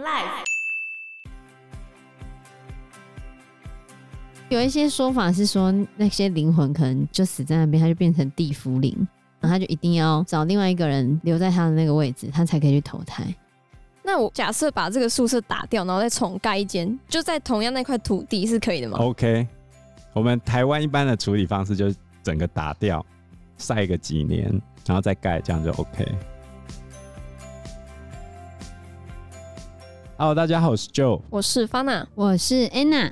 Life 有一些说法是说，那些灵魂可能就死在那边，他就变成地府灵，然后他就一定要找另外一个人留在他的那个位置，他才可以去投胎。那我假设把这个宿舍打掉，然后再重盖一间，就在同样那块土地是可以的吗？OK，我们台湾一般的处理方式就是整个打掉，晒个几年，然后再盖，这样就 OK。Hello，大家好，我是 Joe，我是 Fana，我是 Anna。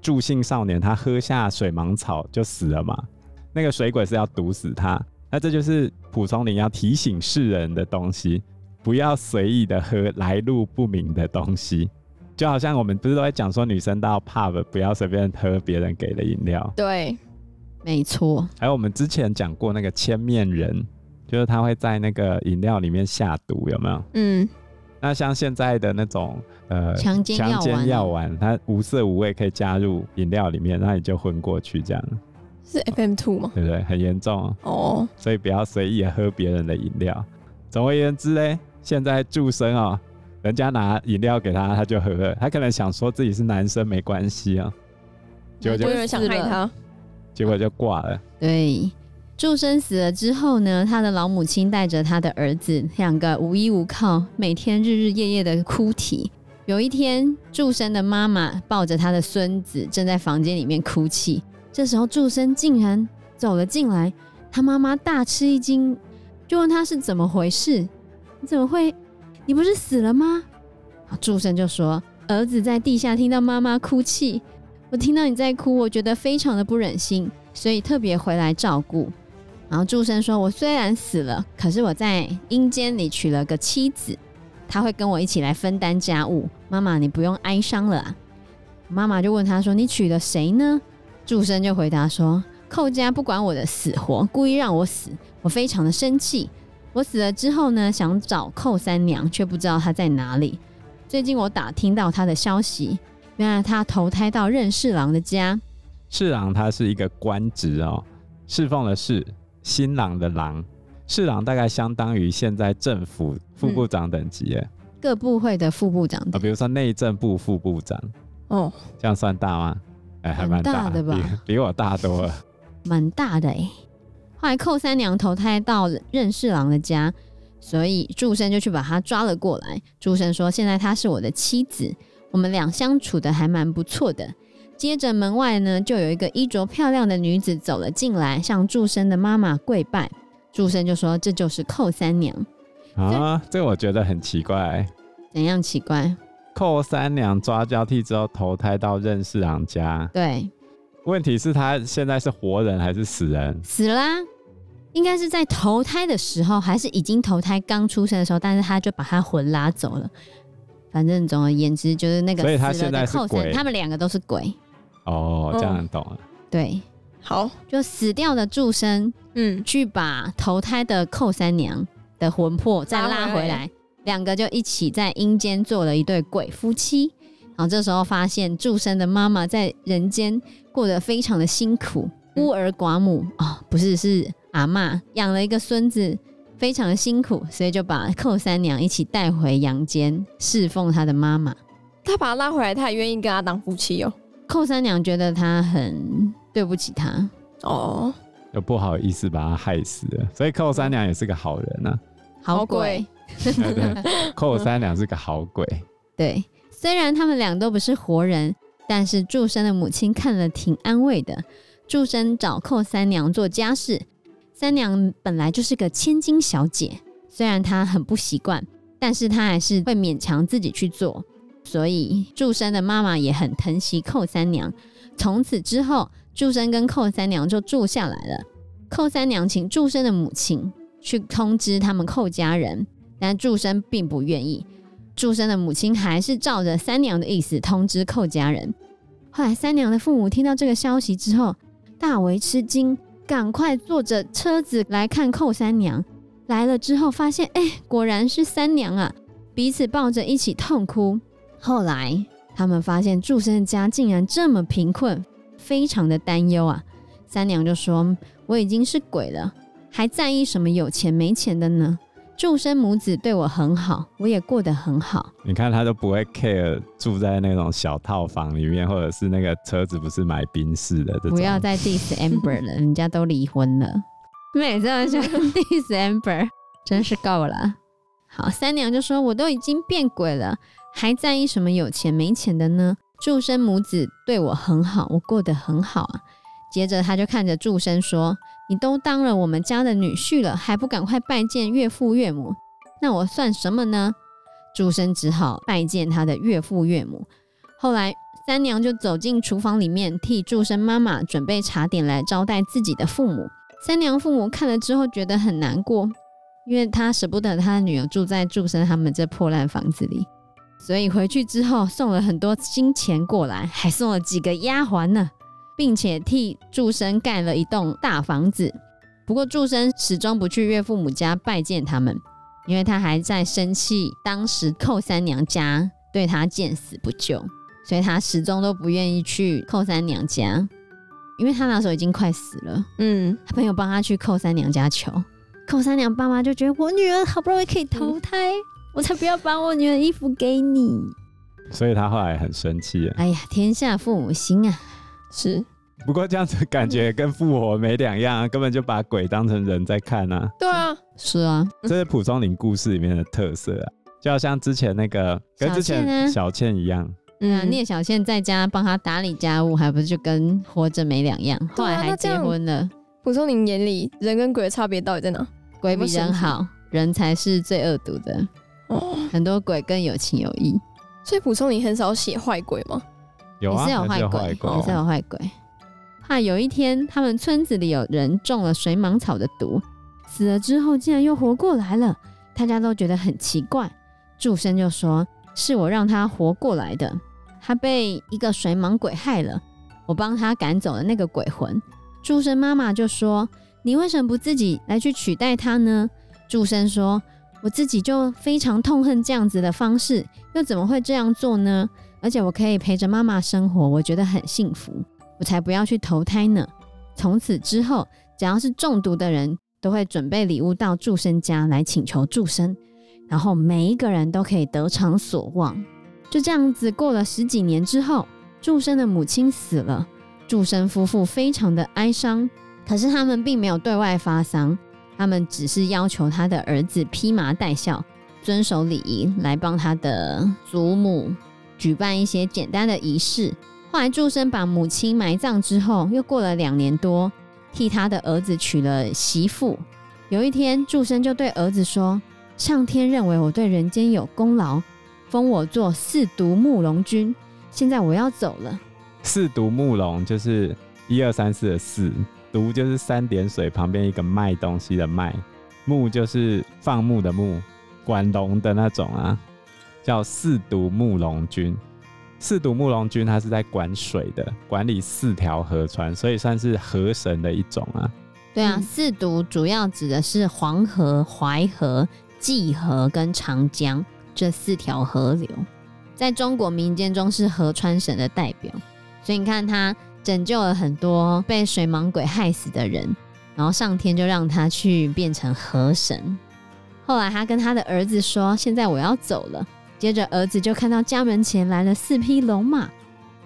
助兴少年他喝下水芒草就死了嘛？那个水鬼是要毒死他，那这就是蒲松龄要提醒世人的东西。不要随意的喝来路不明的东西，就好像我们不是都在讲说，女生到 pub 不要随便喝别人给的饮料。对，没错。还有我们之前讲过那个千面人，就是他会在那个饮料里面下毒，有没有？嗯。那像现在的那种呃强奸药丸，强奸药丸，它无色无味可以加入饮料里面，那你就昏过去这样。是 FM two 吗？对不对？很严重哦。所以不要随意喝别人的饮料。总而言之嘞。现在祝生啊，人家拿饮料给他，他就喝了。他可能想说自己是男生没关系啊，结果就有人想害他，结果就挂了。对，祝生死了之后呢，他的老母亲带着他的儿子两个无依无靠，每天日日夜夜的哭啼。有一天，祝生的妈妈抱着他的孙子正在房间里面哭泣，这时候祝生竟然走了进来，他妈妈大吃一惊，就问他是怎么回事。你怎么会？你不是死了吗？祝生就说：“儿子在地下听到妈妈哭泣，我听到你在哭，我觉得非常的不忍心，所以特别回来照顾。”然后祝生说：“我虽然死了，可是我在阴间里娶了个妻子，他会跟我一起来分担家务。妈妈，你不用哀伤了啊。”妈妈就问他说：“你娶了谁呢？”祝生就回答说：“寇家不管我的死活，故意让我死，我非常的生气。”我死了之后呢，想找寇三娘，却不知道她在哪里。最近我打听到她的消息，原来她投胎到任侍郎的家。侍郎他是一个官职哦，侍奉的侍，新郎的郎，侍郎大概相当于现在政府副部长等级各部会的副部长啊，比如说内政部副部长哦，这样算大吗？哎，还蛮大，大的吧，比，比我大多了，蛮大的哎。后来寇三娘投胎到任侍郎的家，所以祝生就去把她抓了过来。祝生说：“现在她是我的妻子，我们俩相处的还蛮不错的。”接着门外呢，就有一个衣着漂亮的女子走了进来，向祝生的妈妈跪拜。祝生就说：“这就是寇三娘。”啊，这个我觉得很奇怪。怎样奇怪？寇三娘抓交替之后投胎到任侍郎家。对。问题是，他现在是活人还是死人？死了啦，应该是在投胎的时候，还是已经投胎刚出生的时候，但是他就把他魂拉走了。反正总而言之，就是那个。所以他现在是鬼，他们两个都是鬼。哦，这样懂了。哦。对，好，就死掉的祝生，嗯，去把投胎的寇三娘的魂魄再拉回来，两个就一起在阴间做了一对鬼夫妻。然后这时候发现祝生的妈妈在人间过得非常的辛苦，孤儿寡母啊、哦，不是，是阿嬷养了一个孙子，非常的辛苦，所以就把寇三娘一起带回阳间侍奉他的妈妈。他把他拉回来，他也愿意跟他当夫妻哦。寇三娘觉得他很对不起他哦，又不好意思把他害死了，所以寇三娘也是个好人啊，好鬼。寇三娘是个好鬼，对。虽然他们俩都不是活人，但是祝生的母亲看了挺安慰的。祝生找寇三娘做家事，三娘本来就是个千金小姐，虽然她很不习惯，但是她还是会勉强自己去做。所以祝生的妈妈也很疼惜寇三娘。从此之后，祝生跟寇三娘就住下来了。寇三娘请祝生的母亲去通知他们寇家人，但祝生并不愿意。祝生的母亲还是照着三娘的意思通知寇家人。后来三娘的父母听到这个消息之后，大为吃惊，赶快坐着车子来看寇三娘。来了之后发现，哎、果然是三娘啊！彼此抱着一起痛哭。后来他们发现祝生家竟然这么贫困，非常的担忧啊。三娘就说：“我已经是鬼了，还在意什么有钱没钱的呢？”祝生母子对我很好，我也过得很好。你看他都不会 care 住在那种小套房里面，或者是那个车子不是买宾士的这种。不要再 diss Amber 了，人家都离婚了。每次都想 diss Amber，真是够了。好，三娘就说：“我都已经变鬼了，还在意什么有钱没钱的呢？”祝生母子对我很好，我过得很好啊。接着他就看着祝生说。你都当了我们家的女婿了，还不赶快拜见岳父岳母？那我算什么呢？祝生只好拜见他的岳父岳母。后来三娘就走进厨房里面，替祝生妈妈准备茶点来招待自己的父母。三娘父母看了之后觉得很难过，因为他舍不得他的女儿住在祝生他们这破烂房子里，所以回去之后送了很多金钱过来，还送了几个丫鬟呢。并且替祝生盖了一栋大房子。不过祝生始终不去岳父母家拜见他们，因为他还在生气当时寇三娘家对他见死不救，所以他始终都不愿意去寇三娘家，因为他那时候已经快死了。嗯，他朋友帮他去寇三娘家求，寇三娘爸妈就觉得我女儿好不容易可以投胎，嗯、我才不要把我女儿衣服给你，所以他后来很生气。哎呀，天下父母心啊！是，不过这样子感觉跟复活没两样啊，根本就把鬼当成人在看啊。对啊，是啊，这是蒲松龄故事里面的特色啊，就好像之前那个跟之前小倩一样，嗯，聂小倩在家帮他打理家务，还不是就跟活着没两样？后来还结婚了。蒲松龄眼里人跟鬼的差别到底在哪？鬼比人好，人才是最恶毒的。哦，很多鬼更有情有义，所以蒲松龄很少写坏鬼吗？有啊，也是有坏鬼，也是有坏鬼。怕有一天他们村子里有人中了水蟒草的毒，死了之后竟然又活过来了，大家都觉得很奇怪。祝生就说：“是我让他活过来的，他被一个水蟒鬼害了，我帮他赶走了那个鬼魂。”祝生妈妈就说：“你为什么不自己来去取代他呢？”祝生说：“我自己就非常痛恨这样子的方式，又怎么会这样做呢？”而且我可以陪着妈妈生活，我觉得很幸福，我才不要去投胎呢。从此之后，只要是中毒的人，都会准备礼物到祝生家来请求祝生，然后每一个人都可以得偿所望。就这样子过了十几年之后，祝生的母亲死了，祝生夫妇非常的哀伤，可是他们并没有对外发丧，他们只是要求他的儿子披麻戴孝，遵守礼仪来帮他的祖母。举办一些简单的仪式。后来祝生把母亲埋葬之后，又过了两年多，替他的儿子娶了媳妇。有一天，祝生就对儿子说：“上天认为我对人间有功劳，封我做四独木龙君。现在我要走了。”四独木龙就是一二三四的四，独就是三点水旁边一个卖东西的卖，木就是放牧的牧，管龙的那种啊。叫四独木龙君，四独木龙君他是在管水的，管理四条河川，所以算是河神的一种啊。对啊，四独主要指的是黄河、淮河、济河跟长江这四条河流，在中国民间中是河川神的代表。所以你看，他拯救了很多被水蟒鬼害死的人，然后上天就让他去变成河神。后来他跟他的儿子说：“现在我要走了。”接着，儿子就看到家门前来了四匹龙马，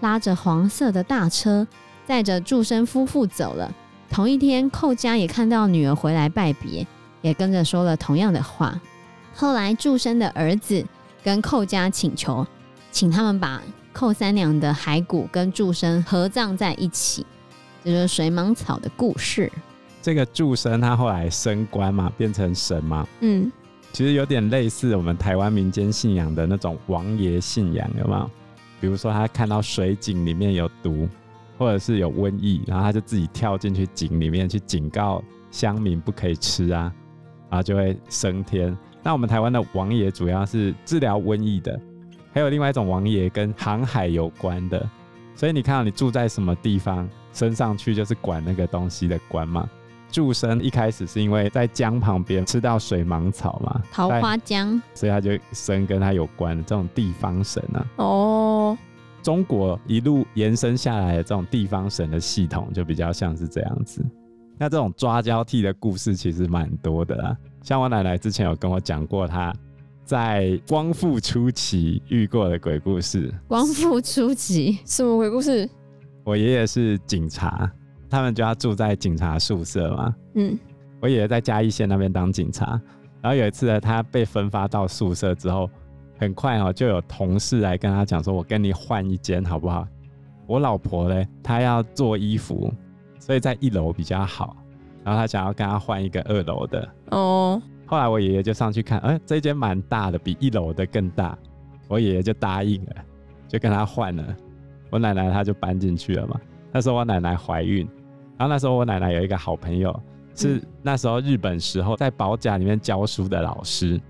拉着黄色的大车，载着祝生夫妇走了。同一天，寇家也看到女儿回来拜别，也跟着说了同样的话。后来，祝生的儿子跟寇家请求，请他们把寇三娘的骸骨跟祝生合葬在一起。这就是水蟒草的故事。这个祝生他后来升官嘛，变成神嘛。嗯。其实有点类似我们台湾民间信仰的那种王爷信仰，有没有？比如说他看到水井里面有毒，或者是有瘟疫，然后他就自己跳进去井里面去警告乡民不可以吃啊，然后就会升天。那我们台湾的王爷主要是治疗瘟疫的，还有另外一种王爷跟航海有关的。所以你看到你住在什么地方，升上去就是管那个东西的官嘛。祝生一开始是因为在江旁边吃到水芒草嘛，桃花江，所以他就生跟他有关的这种地方神啊。哦，中国一路延伸下来的这种地方神的系统就比较像是这样子。那这种抓交替的故事其实蛮多的啦。像我奶奶之前有跟我讲过，她在光复初期遇过的鬼故事。光复初期什么鬼故事？我爷爷是警察，他们就要住在警察宿舍嘛。嗯，我爷爷在嘉义县那边当警察，然后有一次呢，他被分发到宿舍之后，很快哦，就有同事来跟他讲说：“我跟你换一间好不好？”我老婆呢，她要做衣服，所以在一楼比较好，然后他想要跟他换一个二楼的。哦，后来我爷爷就上去看，哎、欸，这间蛮大的，比一楼的更大。我爷爷就答应了，就跟他换了。我奶奶她就搬进去了嘛。那时候我奶奶怀孕，然后那时候我奶奶有一个好朋友，是那时候日本时候在保甲里面教书的老师。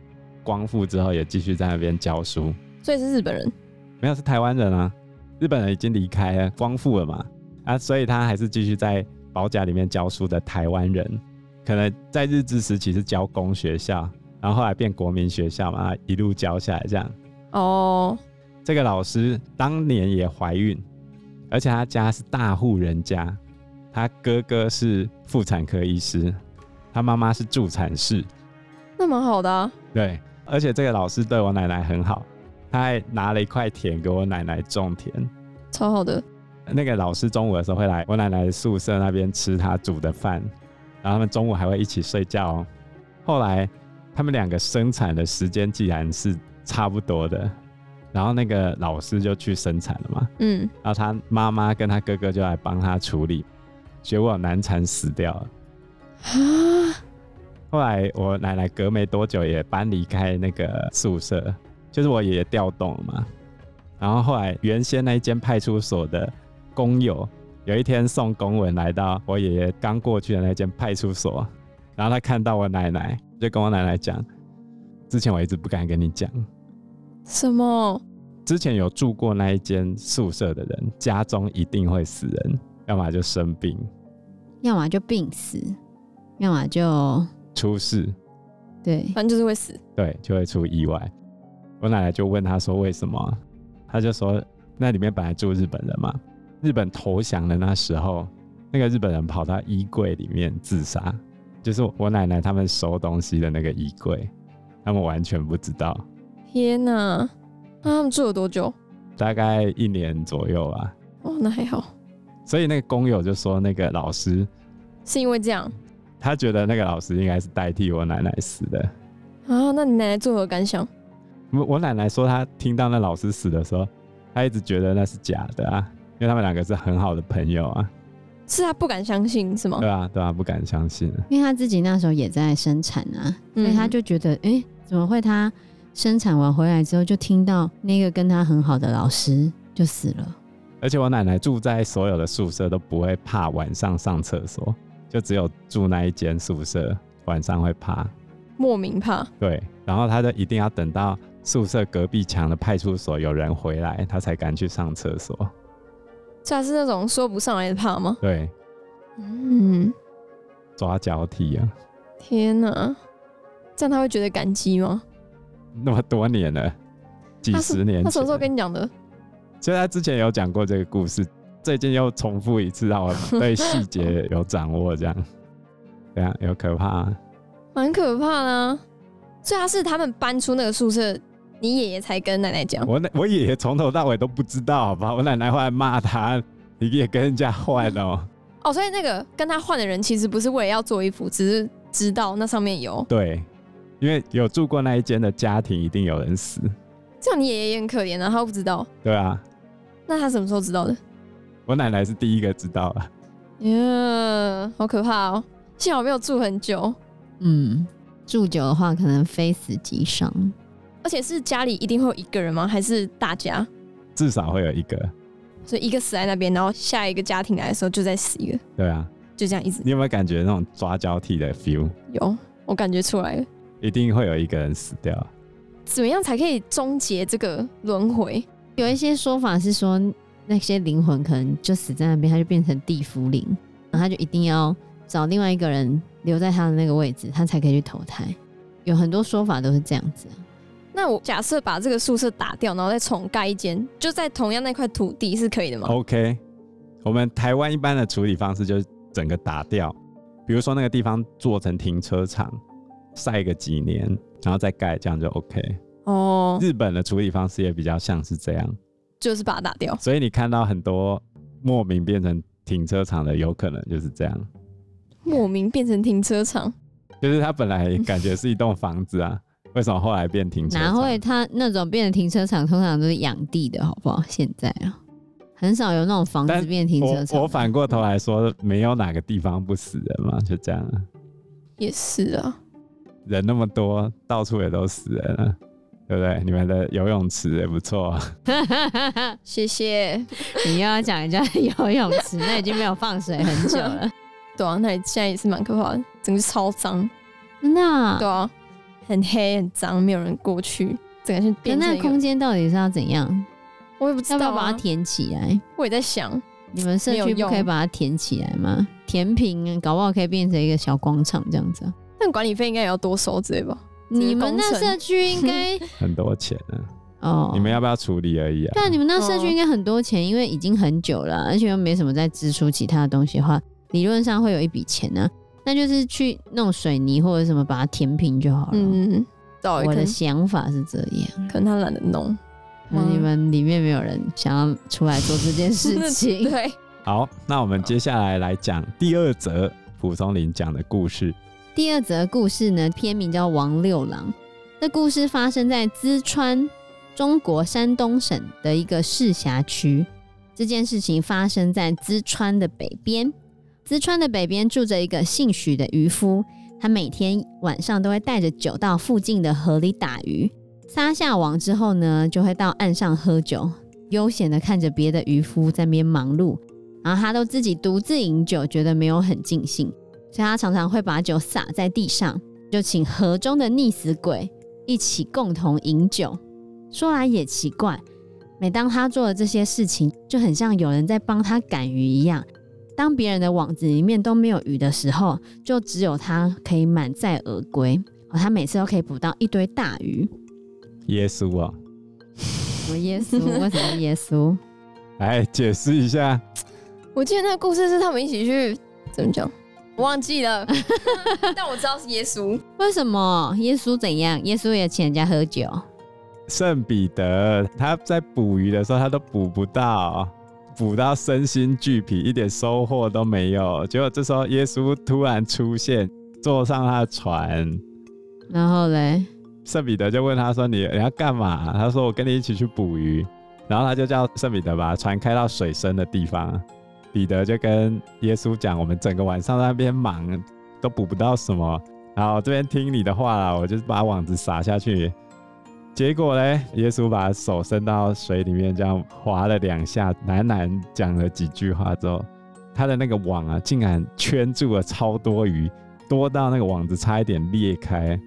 光复之后也继续在那边教书，所以是日本人？没有，是台湾人啊。日本人已经离开了，光复了嘛，啊，所以他还是继续在保甲里面教书的台湾人。可能在日治时期是教工学校，然后后来变国民学校嘛，一路教下来这样。哦，这个老师当年也怀孕，而且他家是大户人家，他哥哥是妇产科医师，他妈妈是助产士，那蛮好的啊。对。而且这个老师对我奶奶很好，他还拿了一块田给我奶奶种田，超好的。那个老师中午的时候会来我奶奶的宿舍那边吃他煮的饭，然后他们中午还会一起睡觉哦。后来他们两个生产的时间既然是差不多的，然后那个老师就去生产了嘛，嗯，然后他妈妈跟他哥哥就来帮他处理，结果难产死掉了。啊后来我奶奶隔没多久也搬离开那个宿舍，就是我爷爷调动了嘛。然后后来原先那一间派出所的工友有一天送公文来到我爷爷刚过去的那间派出所，然后他看到我奶奶，就跟我奶奶讲：之前我一直不敢跟你讲，什么？之前有住过那一间宿舍的人，家中一定会死人，要么就生病，要么就病死，要么就。出事，对，反正就是会死，对，就会出意外。我奶奶就问他说：“为什么？”他就说：“那里面本来住日本人嘛，日本投降的那时候，那个日本人跑到衣柜里面自杀，就是我奶奶他们收东西的那个衣柜，他们完全不知道。”天哪！那他们住了多久？大概一年左右吧。哦，那还好。所以那个工友就说：“那个老师是因为这样。”他觉得那个老师应该是代替我奶奶死的啊？那你奶奶作何感想？我我奶奶说，她听到那老师死的时候，她一直觉得那是假的啊，因为他们两个是很好的朋友啊。是他不敢相信是吗？对啊，对啊，不敢相信。因为他自己那时候也在生产啊，所以他就觉得，哎、嗯欸，怎么会？他生产完回来之后，就听到那个跟他很好的老师就死了。而且我奶奶住在所有的宿舍都不会怕晚上上厕所。就只有住那一间宿舍，晚上会怕，莫名怕。对，然后他就一定要等到宿舍隔壁墙的派出所有人回来，他才敢去上厕所。这是那种说不上来的怕吗？对，嗯，抓交替啊！天哪，这样他会觉得感激吗？那么多年了，几十年，他什么时候跟你讲的？所以他之前有讲过这个故事。最近又重复一次，让我对细节有掌握，这样，对啊，有可怕，蛮可怕的啊。所以他是他们搬出那个宿舍，你爷爷才跟奶奶讲。我奶我爷爷从头到尾都不知道，好吧？我奶奶后来骂他，你也跟人家换哦。哦，所以那个跟他换的人其实不是为了要做衣服，只是知道那上面有。对，因为有住过那一间的家庭，一定有人死。这样你爷爷也很可怜啊，他不知道。对啊。那他什么时候知道的？我奶奶是第一个知道了，耶，好可怕哦！幸好没有住很久，嗯，住久的话可能非死即伤。而且是家里一定会有一个人吗？还是大家？至少会有一个，所以一个死在那边，然后下一个家庭来的时候就再死一个。对啊，就这样一直。你有没有感觉那种抓交替的 feel？有，我感觉出来了，一定会有一个人死掉。怎么样才可以终结这个轮回？有一些说法是说。那些灵魂可能就死在那边，他就变成地府灵，然后他就一定要找另外一个人留在他的那个位置，他才可以去投胎。有很多说法都是这样子。那我假设把这个宿舍打掉，然后再重盖一间，就在同样那块土地是可以的吗？OK，我们台湾一般的处理方式就是整个打掉，比比如说那个地方做成停车场，晒个几年，然后再盖，这样就 OK。哦，日本的处理方式也比较像是这样，就是把它打掉。所以你看到很多莫名变成停车场的，有可能就是这样。莫名变成停车场，就是它本来感觉是一栋房子啊，为什么后来变停车场？哪会？它那种变成停车场，通常都是养地的，好不好？现在啊，很少有那种房子变停车场。我，我反过头来说，没有哪个地方不死人嘛，就这样。也是啊，人那么多，到处也都死人了，对不对？你们的游泳池也不错。谢谢。你又要讲人家的游泳池，那已经没有放水很久了。对啊，那里现在也是蛮可怕的，整个超脏。真的啊？对啊，很黑很脏，没有人过去，整个是变成。那空间到底是要怎样？我也不知道、啊。要不要把它填起来？我也在想，你们社区不可以把它填起来吗？填平，搞不好可以变成一个小广场这样子。但管理费应该也要多收之类吧？你们那社区应该 很多钱呢。哦，你们要不要处理而已啊？对啊，你们那社区应该很多钱，因为已经很久了，而且又没什么在支出其他的东西的话。理论上会有一笔钱呢、啊，那就是去弄水泥或者什么把它填平就好了。嗯，我的想法是这样，可能他懒得弄。那你们里面没有人想要出来做这件事情？对。好，那我们接下来来讲第二则蒲松龄讲的故事。第二则故事呢，片名叫《王六郎》。这故事发生在淄川，中国山东省的一个市辖区。这件事情发生在淄川的北边。淄川的北边住着一个姓许的渔夫，他每天晚上都会带着酒到附近的河里打鱼，撒下网之后呢，就会到岸上喝酒，悠闲的看着别的渔夫在边忙碌，然后他都自己独自饮酒，觉得没有很尽兴，所以他常常会把酒洒在地上，就请河中的溺死鬼一起共同饮酒。说来也奇怪，每当他做的这些事情，就很像有人在帮他赶鱼一样。当别人的网子里面都没有鱼的时候，就只有他可以满载而归。哦，他每次都可以捕到一堆大鱼。耶稣啊！什么耶稣？为什么耶稣？来 解释一下。我记得那个故事是他们一起去怎么讲？我忘记了，但我知道是耶稣。为什么？耶稣怎样？耶稣也请人家喝酒。圣彼得他在捕鱼的时候，他都捕不到。捕到身心俱疲，一点收获都没有。结果这时候耶稣突然出现，坐上他的船，然后嘞，圣彼得就问他说：“你你要干嘛？”他说：“我跟你一起去捕鱼。”然后他就叫圣彼得把船开到水深的地方。彼得就跟耶稣讲：“我们整个晚上在那边忙，都捕不到什么。然后这边听你的话了，我就把网子撒下去。”结果呢，耶稣把手伸到水里面，这样划了两下，喃喃讲了几句话之后，他的那个网啊，竟然圈住了超多鱼，多到那个网子差一点裂开。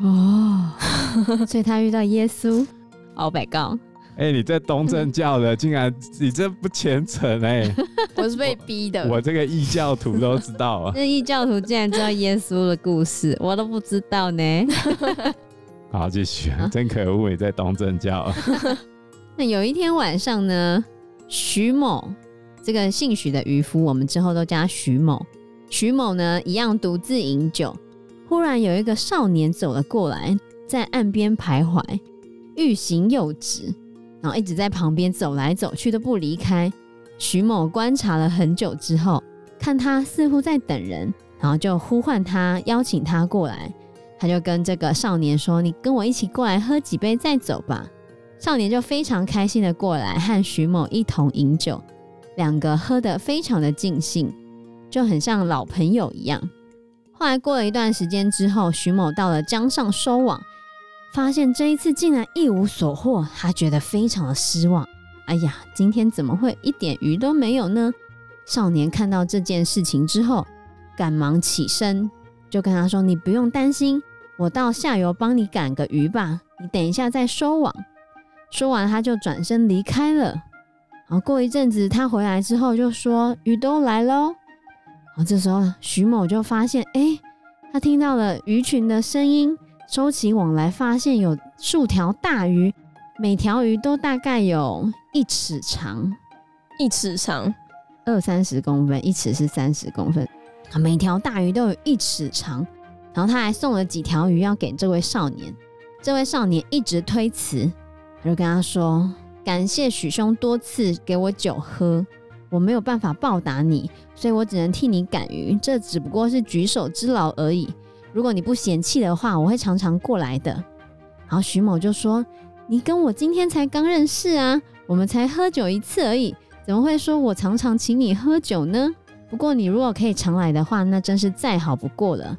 哦，所以他遇到耶稣。Oh my god！哎、欸，你这东正教的，竟然你这不虔诚哎、欸！我是被逼的。我，我这个异教徒都知道啊。那异教徒竟然知道耶稣的故事，我都不知道呢。好，继续，啊、真可恶！你在东正教。那有一天晚上呢，徐某这个姓许的渔夫，我们之后都叫他许某。徐某呢，一样独自饮酒。忽然有一个少年走了过来，在岸边徘徊，欲行又止，然后一直在旁边走来走去都不离开。徐某观察了很久之后，看他似乎在等人，然后就呼唤他，邀请他过来。他就跟这个少年说：“你跟我一起过来喝几杯再走吧。”少年就非常开心的过来和徐某一同饮酒，两个喝得非常的尽兴，就很像老朋友一样。后来过了一段时间之后，徐某到了江上收网，发现这一次竟然一无所获，他觉得非常的失望。哎呀，今天怎么会一点鱼都没有呢？少年看到这件事情之后，赶忙起身，就跟他说：“你不用担心。”我到下游帮你赶个鱼吧，你等一下再收网。说完，他就转身离开了。然后过一阵子，他回来之后就说：“鱼都来喽。”然后这时候，徐某就发现，哎，他听到了鱼群的声音，收起网来，发现有数条大鱼，每条鱼都大概有一尺长，一尺长，二三十公分，一尺是三十公分。每条大鱼都有一尺长。然后他还送了几条鱼要给这位少年，这位少年一直推辞，他就跟他说：“感谢许兄多次给我酒喝，我没有办法报答你，所以我只能替你赶鱼，这只不过是举手之劳而已。如果你不嫌弃的话，我会常常过来的。”然后许某就说：“你跟我今天才刚认识啊，我们才喝酒一次而已，怎么会说我常常请你喝酒呢？不过你如果可以常来的话，那真是再好不过了。”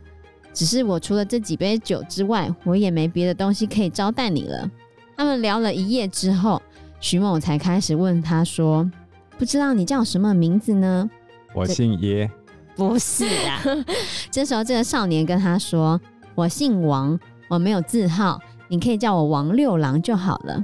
只是我除了这几杯酒之外，我也没别的东西可以招待你了。他们聊了一夜之后，徐某才开始问他说：“不知道你叫什么名字呢？”我姓叶。不是啊。这时候，这个少年跟他说：“我姓王，我没有字号，你可以叫我王六郎就好了。”